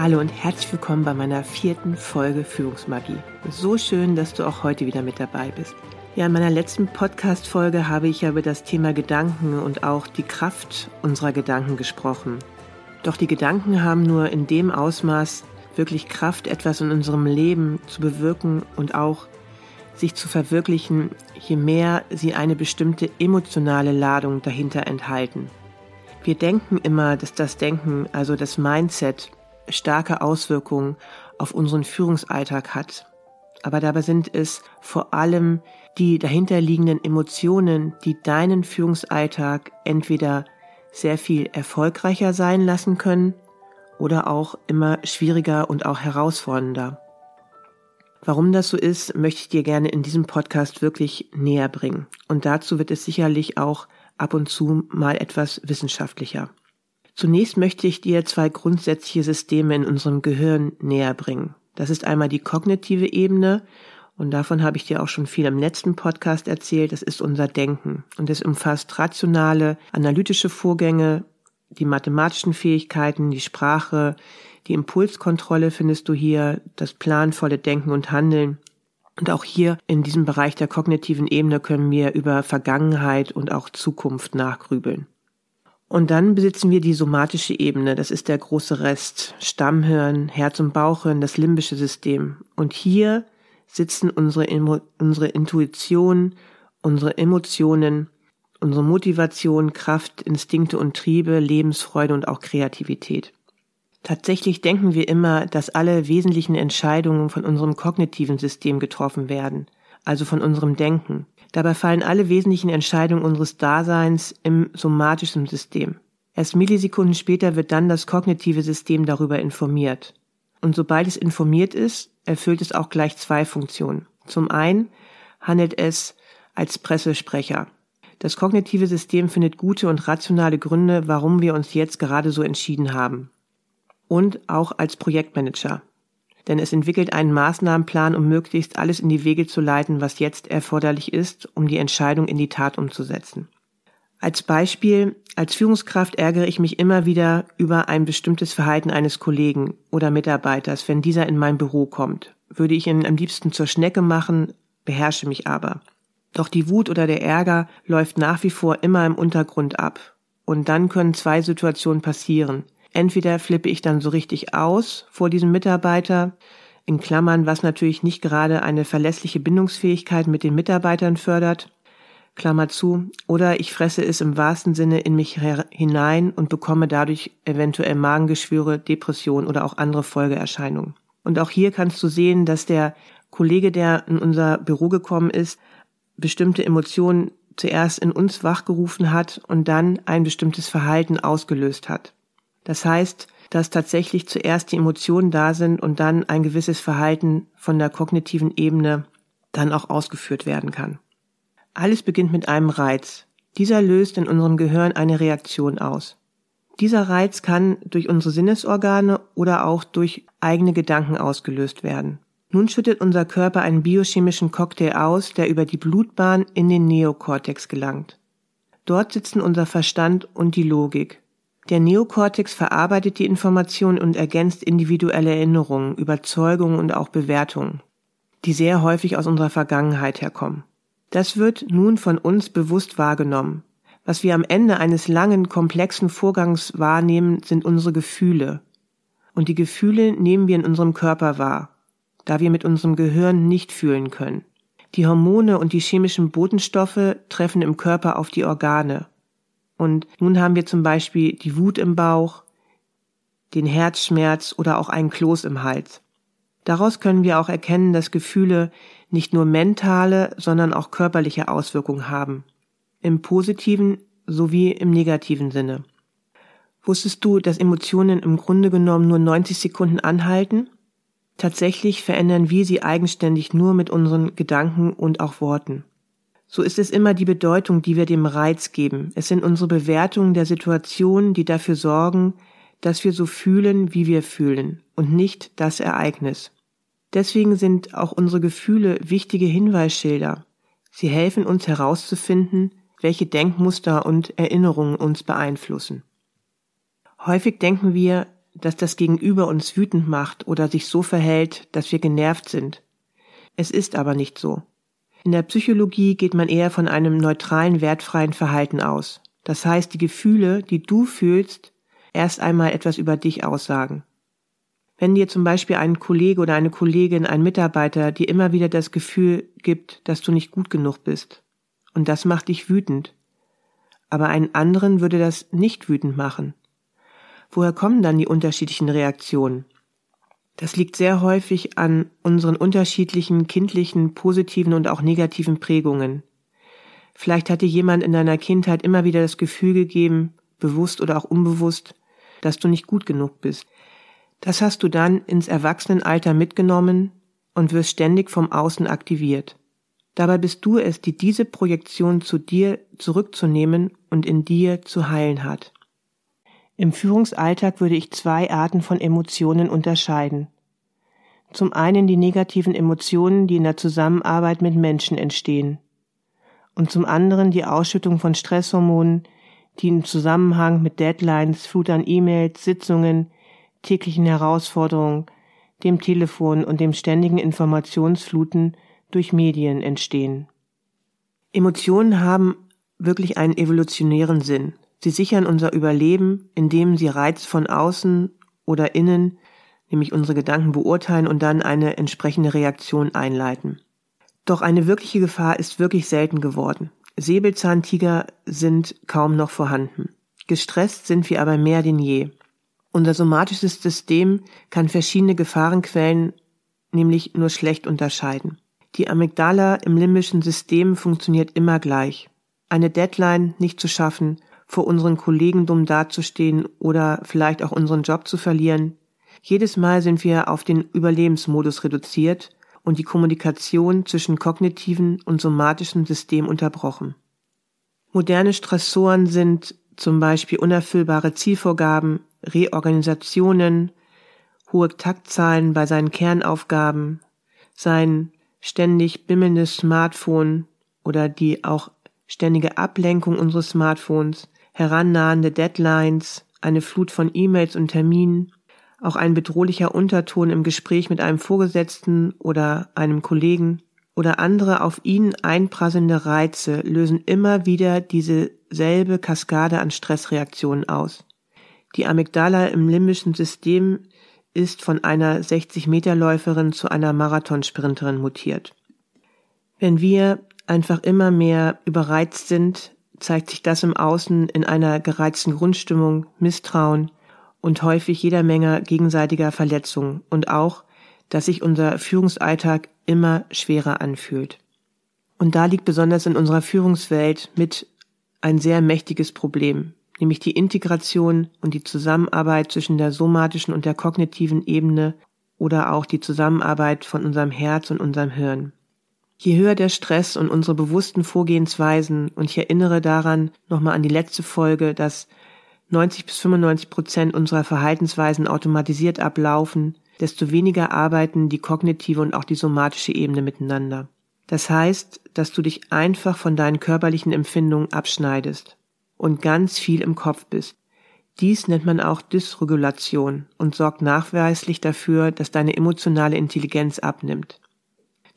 Hallo und herzlich willkommen bei meiner vierten Folge Führungsmagie. So schön, dass du auch heute wieder mit dabei bist. Ja, in meiner letzten Podcast-Folge habe ich ja über das Thema Gedanken und auch die Kraft unserer Gedanken gesprochen. Doch die Gedanken haben nur in dem Ausmaß wirklich Kraft, etwas in unserem Leben zu bewirken und auch sich zu verwirklichen, je mehr sie eine bestimmte emotionale Ladung dahinter enthalten. Wir denken immer, dass das Denken, also das Mindset, starke Auswirkungen auf unseren Führungsalltag hat. Aber dabei sind es vor allem die dahinterliegenden Emotionen, die deinen Führungsalltag entweder sehr viel erfolgreicher sein lassen können oder auch immer schwieriger und auch herausfordernder. Warum das so ist, möchte ich dir gerne in diesem Podcast wirklich näher bringen. Und dazu wird es sicherlich auch ab und zu mal etwas wissenschaftlicher. Zunächst möchte ich dir zwei grundsätzliche Systeme in unserem Gehirn näher bringen. Das ist einmal die kognitive Ebene und davon habe ich dir auch schon viel im letzten Podcast erzählt. Das ist unser Denken und es umfasst rationale, analytische Vorgänge, die mathematischen Fähigkeiten, die Sprache, die Impulskontrolle findest du hier, das planvolle Denken und Handeln. Und auch hier in diesem Bereich der kognitiven Ebene können wir über Vergangenheit und auch Zukunft nachgrübeln. Und dann besitzen wir die somatische Ebene, das ist der große Rest, Stammhirn, Herz- und Bauchhirn, das limbische System. Und hier sitzen unsere, unsere Intuition, unsere Emotionen, unsere Motivation, Kraft, Instinkte und Triebe, Lebensfreude und auch Kreativität. Tatsächlich denken wir immer, dass alle wesentlichen Entscheidungen von unserem kognitiven System getroffen werden, also von unserem Denken. Dabei fallen alle wesentlichen Entscheidungen unseres Daseins im somatischen System. Erst Millisekunden später wird dann das kognitive System darüber informiert. Und sobald es informiert ist, erfüllt es auch gleich zwei Funktionen. Zum einen handelt es als Pressesprecher. Das kognitive System findet gute und rationale Gründe, warum wir uns jetzt gerade so entschieden haben. Und auch als Projektmanager denn es entwickelt einen Maßnahmenplan, um möglichst alles in die Wege zu leiten, was jetzt erforderlich ist, um die Entscheidung in die Tat umzusetzen. Als Beispiel, als Führungskraft ärgere ich mich immer wieder über ein bestimmtes Verhalten eines Kollegen oder Mitarbeiters, wenn dieser in mein Büro kommt. Würde ich ihn am liebsten zur Schnecke machen, beherrsche mich aber. Doch die Wut oder der Ärger läuft nach wie vor immer im Untergrund ab. Und dann können zwei Situationen passieren. Entweder flippe ich dann so richtig aus vor diesem Mitarbeiter, in Klammern, was natürlich nicht gerade eine verlässliche Bindungsfähigkeit mit den Mitarbeitern fördert, Klammer zu, oder ich fresse es im wahrsten Sinne in mich hinein und bekomme dadurch eventuell Magengeschwüre, Depression oder auch andere Folgeerscheinungen. Und auch hier kannst du sehen, dass der Kollege, der in unser Büro gekommen ist, bestimmte Emotionen zuerst in uns wachgerufen hat und dann ein bestimmtes Verhalten ausgelöst hat. Das heißt, dass tatsächlich zuerst die Emotionen da sind und dann ein gewisses Verhalten von der kognitiven Ebene dann auch ausgeführt werden kann. Alles beginnt mit einem Reiz. Dieser löst in unserem Gehirn eine Reaktion aus. Dieser Reiz kann durch unsere Sinnesorgane oder auch durch eigene Gedanken ausgelöst werden. Nun schüttet unser Körper einen biochemischen Cocktail aus, der über die Blutbahn in den Neokortex gelangt. Dort sitzen unser Verstand und die Logik. Der Neokortex verarbeitet die Information und ergänzt individuelle Erinnerungen, Überzeugungen und auch Bewertungen, die sehr häufig aus unserer Vergangenheit herkommen. Das wird nun von uns bewusst wahrgenommen. Was wir am Ende eines langen, komplexen Vorgangs wahrnehmen, sind unsere Gefühle. Und die Gefühle nehmen wir in unserem Körper wahr, da wir mit unserem Gehirn nicht fühlen können. Die Hormone und die chemischen Botenstoffe treffen im Körper auf die Organe. Und nun haben wir zum Beispiel die Wut im Bauch, den Herzschmerz oder auch einen Kloß im Hals. Daraus können wir auch erkennen, dass Gefühle nicht nur mentale, sondern auch körperliche Auswirkungen haben im positiven sowie im negativen Sinne. Wusstest du, dass Emotionen im Grunde genommen nur 90 Sekunden anhalten? Tatsächlich verändern wir sie eigenständig nur mit unseren Gedanken und auch Worten. So ist es immer die Bedeutung, die wir dem Reiz geben. Es sind unsere Bewertungen der Situation, die dafür sorgen, dass wir so fühlen, wie wir fühlen und nicht das Ereignis. Deswegen sind auch unsere Gefühle wichtige Hinweisschilder. Sie helfen uns herauszufinden, welche Denkmuster und Erinnerungen uns beeinflussen. Häufig denken wir, dass das Gegenüber uns wütend macht oder sich so verhält, dass wir genervt sind. Es ist aber nicht so. In der Psychologie geht man eher von einem neutralen, wertfreien Verhalten aus. Das heißt, die Gefühle, die du fühlst, erst einmal etwas über dich aussagen. Wenn dir zum Beispiel ein Kollege oder eine Kollegin, ein Mitarbeiter dir immer wieder das Gefühl gibt, dass du nicht gut genug bist, und das macht dich wütend. Aber einen anderen würde das nicht wütend machen. Woher kommen dann die unterschiedlichen Reaktionen? Das liegt sehr häufig an unseren unterschiedlichen kindlichen, positiven und auch negativen Prägungen. Vielleicht hatte jemand in deiner Kindheit immer wieder das Gefühl gegeben, bewusst oder auch unbewusst, dass du nicht gut genug bist. Das hast du dann ins Erwachsenenalter mitgenommen und wirst ständig vom Außen aktiviert. Dabei bist du es, die diese Projektion zu dir zurückzunehmen und in dir zu heilen hat. Im Führungsalltag würde ich zwei Arten von Emotionen unterscheiden. Zum einen die negativen Emotionen, die in der Zusammenarbeit mit Menschen entstehen. Und zum anderen die Ausschüttung von Stresshormonen, die im Zusammenhang mit Deadlines, Flut an E-Mails, Sitzungen, täglichen Herausforderungen, dem Telefon und dem ständigen Informationsfluten durch Medien entstehen. Emotionen haben wirklich einen evolutionären Sinn. Sie sichern unser Überleben, indem sie Reiz von außen oder innen, nämlich unsere Gedanken beurteilen und dann eine entsprechende Reaktion einleiten. Doch eine wirkliche Gefahr ist wirklich selten geworden. Säbelzahntiger sind kaum noch vorhanden. Gestresst sind wir aber mehr denn je. Unser somatisches System kann verschiedene Gefahrenquellen nämlich nur schlecht unterscheiden. Die Amygdala im limbischen System funktioniert immer gleich. Eine Deadline nicht zu schaffen, vor unseren Kollegen dumm dazustehen oder vielleicht auch unseren Job zu verlieren. Jedes Mal sind wir auf den Überlebensmodus reduziert und die Kommunikation zwischen kognitiven und somatischen System unterbrochen. Moderne Stressoren sind zum Beispiel unerfüllbare Zielvorgaben, Reorganisationen, hohe Taktzahlen bei seinen Kernaufgaben, sein ständig bimmelndes Smartphone oder die auch ständige Ablenkung unseres Smartphones, herannahende Deadlines, eine Flut von E-Mails und Terminen, auch ein bedrohlicher Unterton im Gespräch mit einem Vorgesetzten oder einem Kollegen oder andere auf ihn einprasselnde Reize lösen immer wieder dieselbe Kaskade an Stressreaktionen aus. Die Amygdala im limbischen System ist von einer 60-Meter-Läuferin zu einer Marathonsprinterin mutiert. Wenn wir einfach immer mehr überreizt sind, zeigt sich das im Außen in einer gereizten Grundstimmung, Misstrauen und häufig jeder Menge gegenseitiger Verletzungen und auch, dass sich unser Führungsalltag immer schwerer anfühlt. Und da liegt besonders in unserer Führungswelt mit ein sehr mächtiges Problem nämlich die Integration und die Zusammenarbeit zwischen der somatischen und der kognitiven Ebene oder auch die Zusammenarbeit von unserem Herz und unserem Hirn. Je höher der Stress und unsere bewussten Vorgehensweisen, und ich erinnere daran nochmal an die letzte Folge, dass 90 bis 95 Prozent unserer Verhaltensweisen automatisiert ablaufen, desto weniger arbeiten die kognitive und auch die somatische Ebene miteinander. Das heißt, dass du dich einfach von deinen körperlichen Empfindungen abschneidest und ganz viel im Kopf bist. Dies nennt man auch Dysregulation und sorgt nachweislich dafür, dass deine emotionale Intelligenz abnimmt.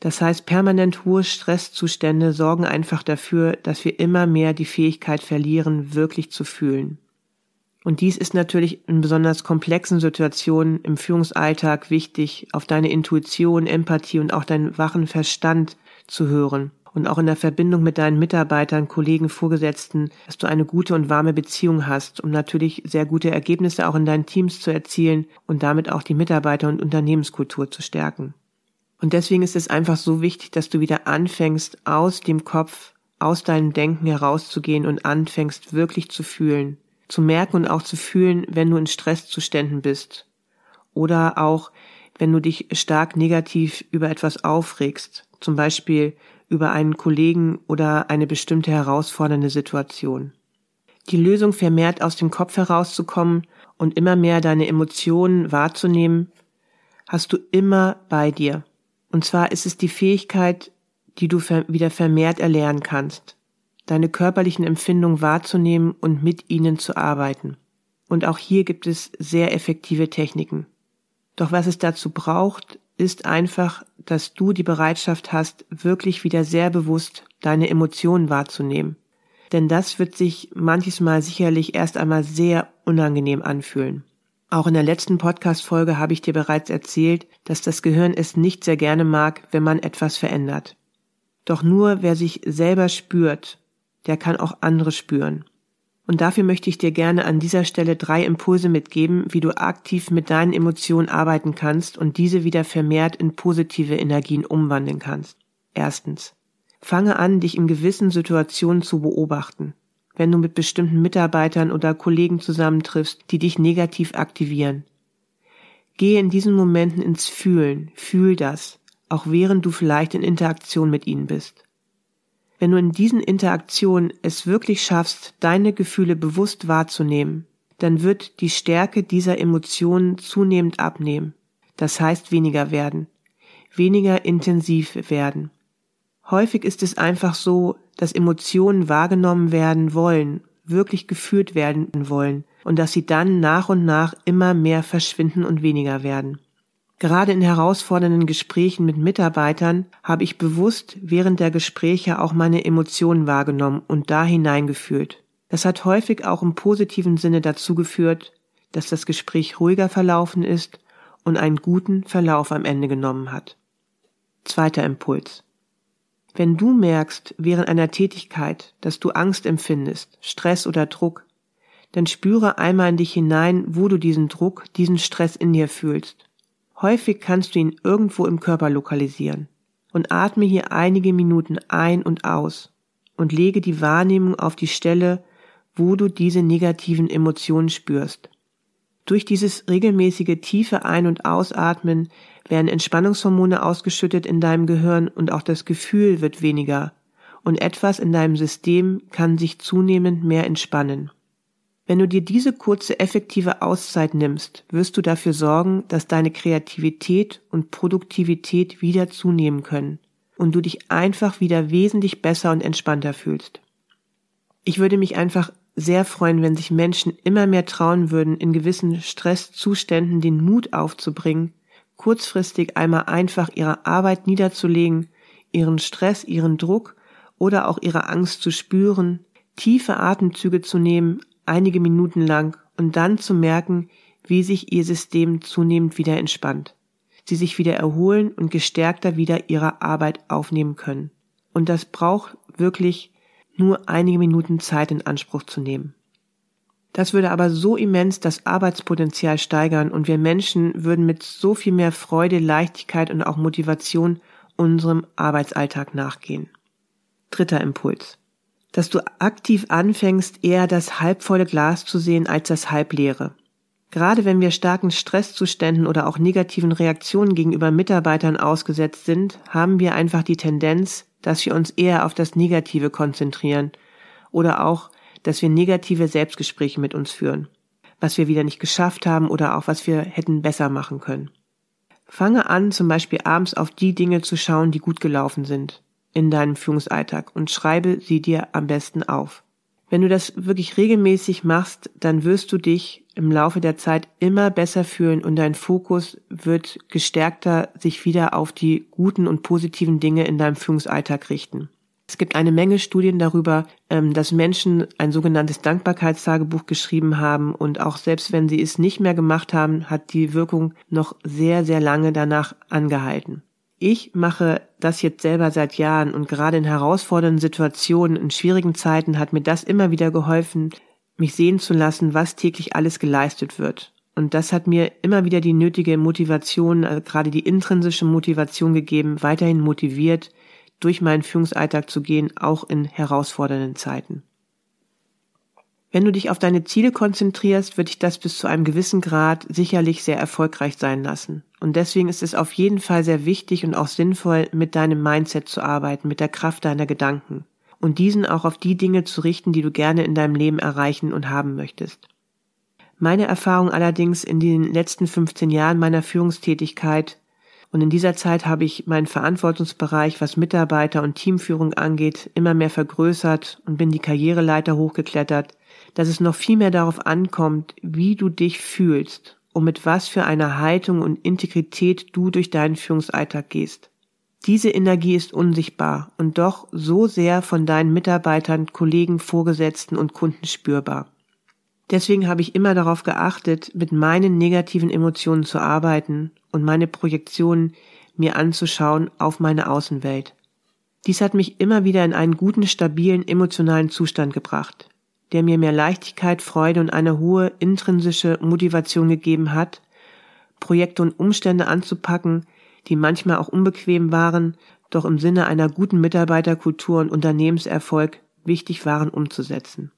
Das heißt, permanent hohe Stresszustände sorgen einfach dafür, dass wir immer mehr die Fähigkeit verlieren, wirklich zu fühlen. Und dies ist natürlich in besonders komplexen Situationen im Führungsalltag wichtig, auf deine Intuition, Empathie und auch deinen wachen Verstand zu hören. Und auch in der Verbindung mit deinen Mitarbeitern, Kollegen, Vorgesetzten, dass du eine gute und warme Beziehung hast, um natürlich sehr gute Ergebnisse auch in deinen Teams zu erzielen und damit auch die Mitarbeiter- und Unternehmenskultur zu stärken. Und deswegen ist es einfach so wichtig, dass du wieder anfängst, aus dem Kopf, aus deinem Denken herauszugehen und anfängst, wirklich zu fühlen. Zu merken und auch zu fühlen, wenn du in Stresszuständen bist. Oder auch, wenn du dich stark negativ über etwas aufregst. Zum Beispiel über einen Kollegen oder eine bestimmte herausfordernde Situation. Die Lösung vermehrt aus dem Kopf herauszukommen und immer mehr deine Emotionen wahrzunehmen, hast du immer bei dir. Und zwar ist es die Fähigkeit, die du wieder vermehrt erlernen kannst, deine körperlichen Empfindungen wahrzunehmen und mit ihnen zu arbeiten. Und auch hier gibt es sehr effektive Techniken. Doch was es dazu braucht, ist einfach, dass du die Bereitschaft hast, wirklich wieder sehr bewusst deine Emotionen wahrzunehmen. Denn das wird sich manches Mal sicherlich erst einmal sehr unangenehm anfühlen. Auch in der letzten Podcast-Folge habe ich dir bereits erzählt, dass das Gehirn es nicht sehr gerne mag, wenn man etwas verändert. Doch nur wer sich selber spürt, der kann auch andere spüren. Und dafür möchte ich dir gerne an dieser Stelle drei Impulse mitgeben, wie du aktiv mit deinen Emotionen arbeiten kannst und diese wieder vermehrt in positive Energien umwandeln kannst. Erstens. Fange an, dich in gewissen Situationen zu beobachten wenn du mit bestimmten Mitarbeitern oder Kollegen zusammentriffst, die dich negativ aktivieren. Gehe in diesen Momenten ins Fühlen, fühl das, auch während du vielleicht in Interaktion mit ihnen bist. Wenn du in diesen Interaktionen es wirklich schaffst, deine Gefühle bewusst wahrzunehmen, dann wird die Stärke dieser Emotionen zunehmend abnehmen. Das heißt weniger werden, weniger intensiv werden. Häufig ist es einfach so, dass Emotionen wahrgenommen werden wollen, wirklich geführt werden wollen und dass sie dann nach und nach immer mehr verschwinden und weniger werden. Gerade in herausfordernden Gesprächen mit Mitarbeitern habe ich bewusst während der Gespräche auch meine Emotionen wahrgenommen und da hineingefühlt. Das hat häufig auch im positiven Sinne dazu geführt, dass das Gespräch ruhiger verlaufen ist und einen guten Verlauf am Ende genommen hat. Zweiter Impuls. Wenn du merkst während einer Tätigkeit, dass du Angst empfindest, Stress oder Druck, dann spüre einmal in dich hinein, wo du diesen Druck, diesen Stress in dir fühlst. Häufig kannst du ihn irgendwo im Körper lokalisieren. Und atme hier einige Minuten ein und aus und lege die Wahrnehmung auf die Stelle, wo du diese negativen Emotionen spürst. Durch dieses regelmäßige tiefe Ein- und Ausatmen werden Entspannungshormone ausgeschüttet in deinem Gehirn und auch das Gefühl wird weniger und etwas in deinem System kann sich zunehmend mehr entspannen. Wenn du dir diese kurze effektive Auszeit nimmst, wirst du dafür sorgen, dass deine Kreativität und Produktivität wieder zunehmen können und du dich einfach wieder wesentlich besser und entspannter fühlst. Ich würde mich einfach sehr freuen, wenn sich Menschen immer mehr trauen würden, in gewissen Stresszuständen den Mut aufzubringen, kurzfristig einmal einfach ihre Arbeit niederzulegen, ihren Stress, ihren Druck oder auch ihre Angst zu spüren, tiefe Atemzüge zu nehmen, einige Minuten lang und dann zu merken, wie sich ihr System zunehmend wieder entspannt. Sie sich wieder erholen und gestärkter wieder ihre Arbeit aufnehmen können. Und das braucht wirklich nur einige Minuten Zeit in Anspruch zu nehmen. Das würde aber so immens das Arbeitspotenzial steigern und wir Menschen würden mit so viel mehr Freude, Leichtigkeit und auch Motivation unserem Arbeitsalltag nachgehen. Dritter Impuls. Dass du aktiv anfängst, eher das halbvolle Glas zu sehen als das halbleere. Gerade wenn wir starken Stresszuständen oder auch negativen Reaktionen gegenüber Mitarbeitern ausgesetzt sind, haben wir einfach die Tendenz, dass wir uns eher auf das Negative konzentrieren oder auch, dass wir negative Selbstgespräche mit uns führen, was wir wieder nicht geschafft haben oder auch was wir hätten besser machen können. Fange an, zum Beispiel abends auf die Dinge zu schauen, die gut gelaufen sind in deinem Führungsalltag und schreibe sie dir am besten auf. Wenn du das wirklich regelmäßig machst, dann wirst du dich im Laufe der Zeit immer besser fühlen und dein Fokus wird gestärkter sich wieder auf die guten und positiven Dinge in deinem Führungsalltag richten. Es gibt eine Menge Studien darüber, ähm, dass Menschen ein sogenanntes Dankbarkeitstagebuch geschrieben haben und auch selbst wenn sie es nicht mehr gemacht haben, hat die Wirkung noch sehr, sehr lange danach angehalten. Ich mache das jetzt selber seit Jahren und gerade in herausfordernden Situationen, in schwierigen Zeiten hat mir das immer wieder geholfen, mich sehen zu lassen, was täglich alles geleistet wird. Und das hat mir immer wieder die nötige Motivation, also gerade die intrinsische Motivation gegeben, weiterhin motiviert, durch meinen Führungsalltag zu gehen, auch in herausfordernden Zeiten. Wenn du dich auf deine Ziele konzentrierst, wird dich das bis zu einem gewissen Grad sicherlich sehr erfolgreich sein lassen. Und deswegen ist es auf jeden Fall sehr wichtig und auch sinnvoll, mit deinem Mindset zu arbeiten, mit der Kraft deiner Gedanken und diesen auch auf die Dinge zu richten, die du gerne in deinem Leben erreichen und haben möchtest. Meine Erfahrung allerdings in den letzten 15 Jahren meiner Führungstätigkeit und in dieser Zeit habe ich meinen Verantwortungsbereich, was Mitarbeiter und Teamführung angeht, immer mehr vergrößert und bin die Karriereleiter hochgeklettert, dass es noch viel mehr darauf ankommt, wie du dich fühlst und mit was für einer Haltung und Integrität du durch deinen Führungsalltag gehst. Diese Energie ist unsichtbar und doch so sehr von deinen Mitarbeitern, Kollegen, Vorgesetzten und Kunden spürbar. Deswegen habe ich immer darauf geachtet, mit meinen negativen Emotionen zu arbeiten und meine Projektionen mir anzuschauen auf meine Außenwelt. Dies hat mich immer wieder in einen guten, stabilen, emotionalen Zustand gebracht der mir mehr Leichtigkeit, Freude und eine hohe intrinsische Motivation gegeben hat, Projekte und Umstände anzupacken, die manchmal auch unbequem waren, doch im Sinne einer guten Mitarbeiterkultur und Unternehmenserfolg wichtig waren umzusetzen.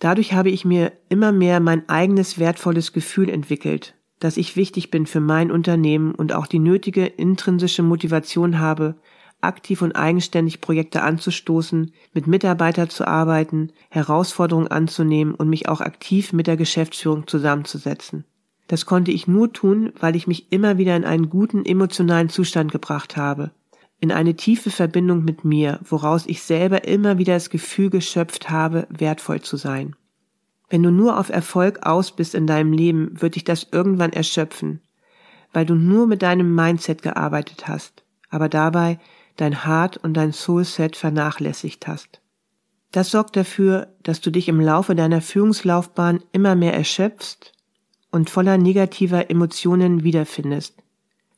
Dadurch habe ich mir immer mehr mein eigenes wertvolles Gefühl entwickelt, dass ich wichtig bin für mein Unternehmen und auch die nötige intrinsische Motivation habe, aktiv und eigenständig Projekte anzustoßen, mit Mitarbeitern zu arbeiten, Herausforderungen anzunehmen und mich auch aktiv mit der Geschäftsführung zusammenzusetzen. Das konnte ich nur tun, weil ich mich immer wieder in einen guten emotionalen Zustand gebracht habe, in eine tiefe Verbindung mit mir, woraus ich selber immer wieder das Gefühl geschöpft habe, wertvoll zu sein. Wenn du nur auf Erfolg aus bist in deinem Leben, wird dich das irgendwann erschöpfen, weil du nur mit deinem Mindset gearbeitet hast, aber dabei dein Heart und dein Soulset vernachlässigt hast. Das sorgt dafür, dass du dich im Laufe deiner Führungslaufbahn immer mehr erschöpfst und voller negativer Emotionen wiederfindest,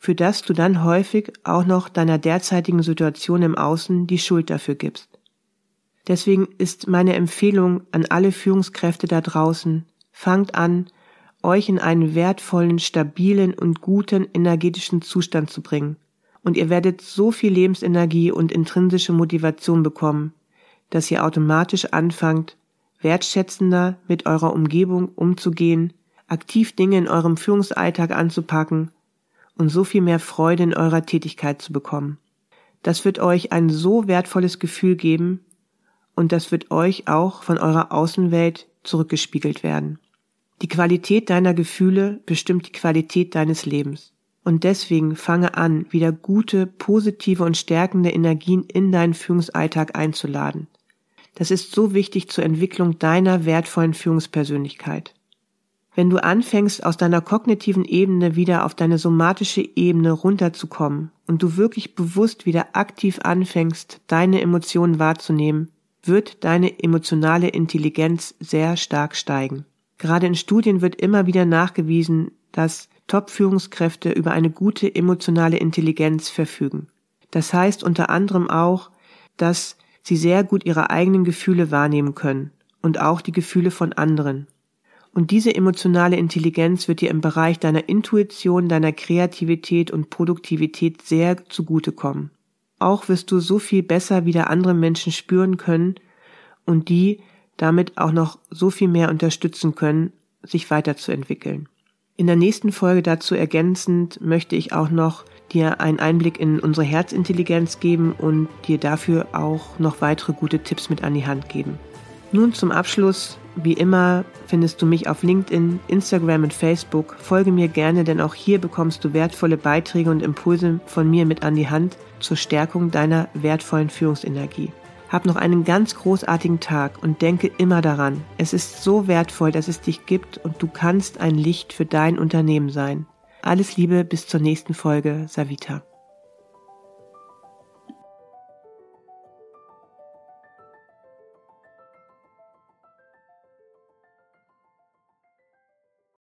für das du dann häufig auch noch deiner derzeitigen Situation im Außen die Schuld dafür gibst. Deswegen ist meine Empfehlung an alle Führungskräfte da draußen, fangt an, euch in einen wertvollen, stabilen und guten energetischen Zustand zu bringen und ihr werdet so viel Lebensenergie und intrinsische Motivation bekommen, dass ihr automatisch anfangt, wertschätzender mit eurer Umgebung umzugehen, aktiv Dinge in eurem Führungsalltag anzupacken und so viel mehr Freude in eurer Tätigkeit zu bekommen. Das wird euch ein so wertvolles Gefühl geben und das wird euch auch von eurer Außenwelt zurückgespiegelt werden. Die Qualität deiner Gefühle bestimmt die Qualität deines Lebens. Und deswegen fange an, wieder gute, positive und stärkende Energien in deinen Führungsalltag einzuladen. Das ist so wichtig zur Entwicklung deiner wertvollen Führungspersönlichkeit. Wenn du anfängst, aus deiner kognitiven Ebene wieder auf deine somatische Ebene runterzukommen und du wirklich bewusst wieder aktiv anfängst, deine Emotionen wahrzunehmen, wird deine emotionale Intelligenz sehr stark steigen. Gerade in Studien wird immer wieder nachgewiesen, dass Top-Führungskräfte über eine gute emotionale Intelligenz verfügen. Das heißt unter anderem auch, dass sie sehr gut ihre eigenen Gefühle wahrnehmen können und auch die Gefühle von anderen. Und diese emotionale Intelligenz wird dir im Bereich deiner Intuition, deiner Kreativität und Produktivität sehr zugutekommen. Auch wirst du so viel besser wieder andere Menschen spüren können und die damit auch noch so viel mehr unterstützen können, sich weiterzuentwickeln. In der nächsten Folge dazu ergänzend möchte ich auch noch dir einen Einblick in unsere Herzintelligenz geben und dir dafür auch noch weitere gute Tipps mit an die Hand geben. Nun zum Abschluss, wie immer findest du mich auf LinkedIn, Instagram und Facebook. Folge mir gerne, denn auch hier bekommst du wertvolle Beiträge und Impulse von mir mit an die Hand zur Stärkung deiner wertvollen Führungsenergie. Hab noch einen ganz großartigen Tag und denke immer daran, es ist so wertvoll, dass es dich gibt und du kannst ein Licht für dein Unternehmen sein. Alles Liebe bis zur nächsten Folge, Savita.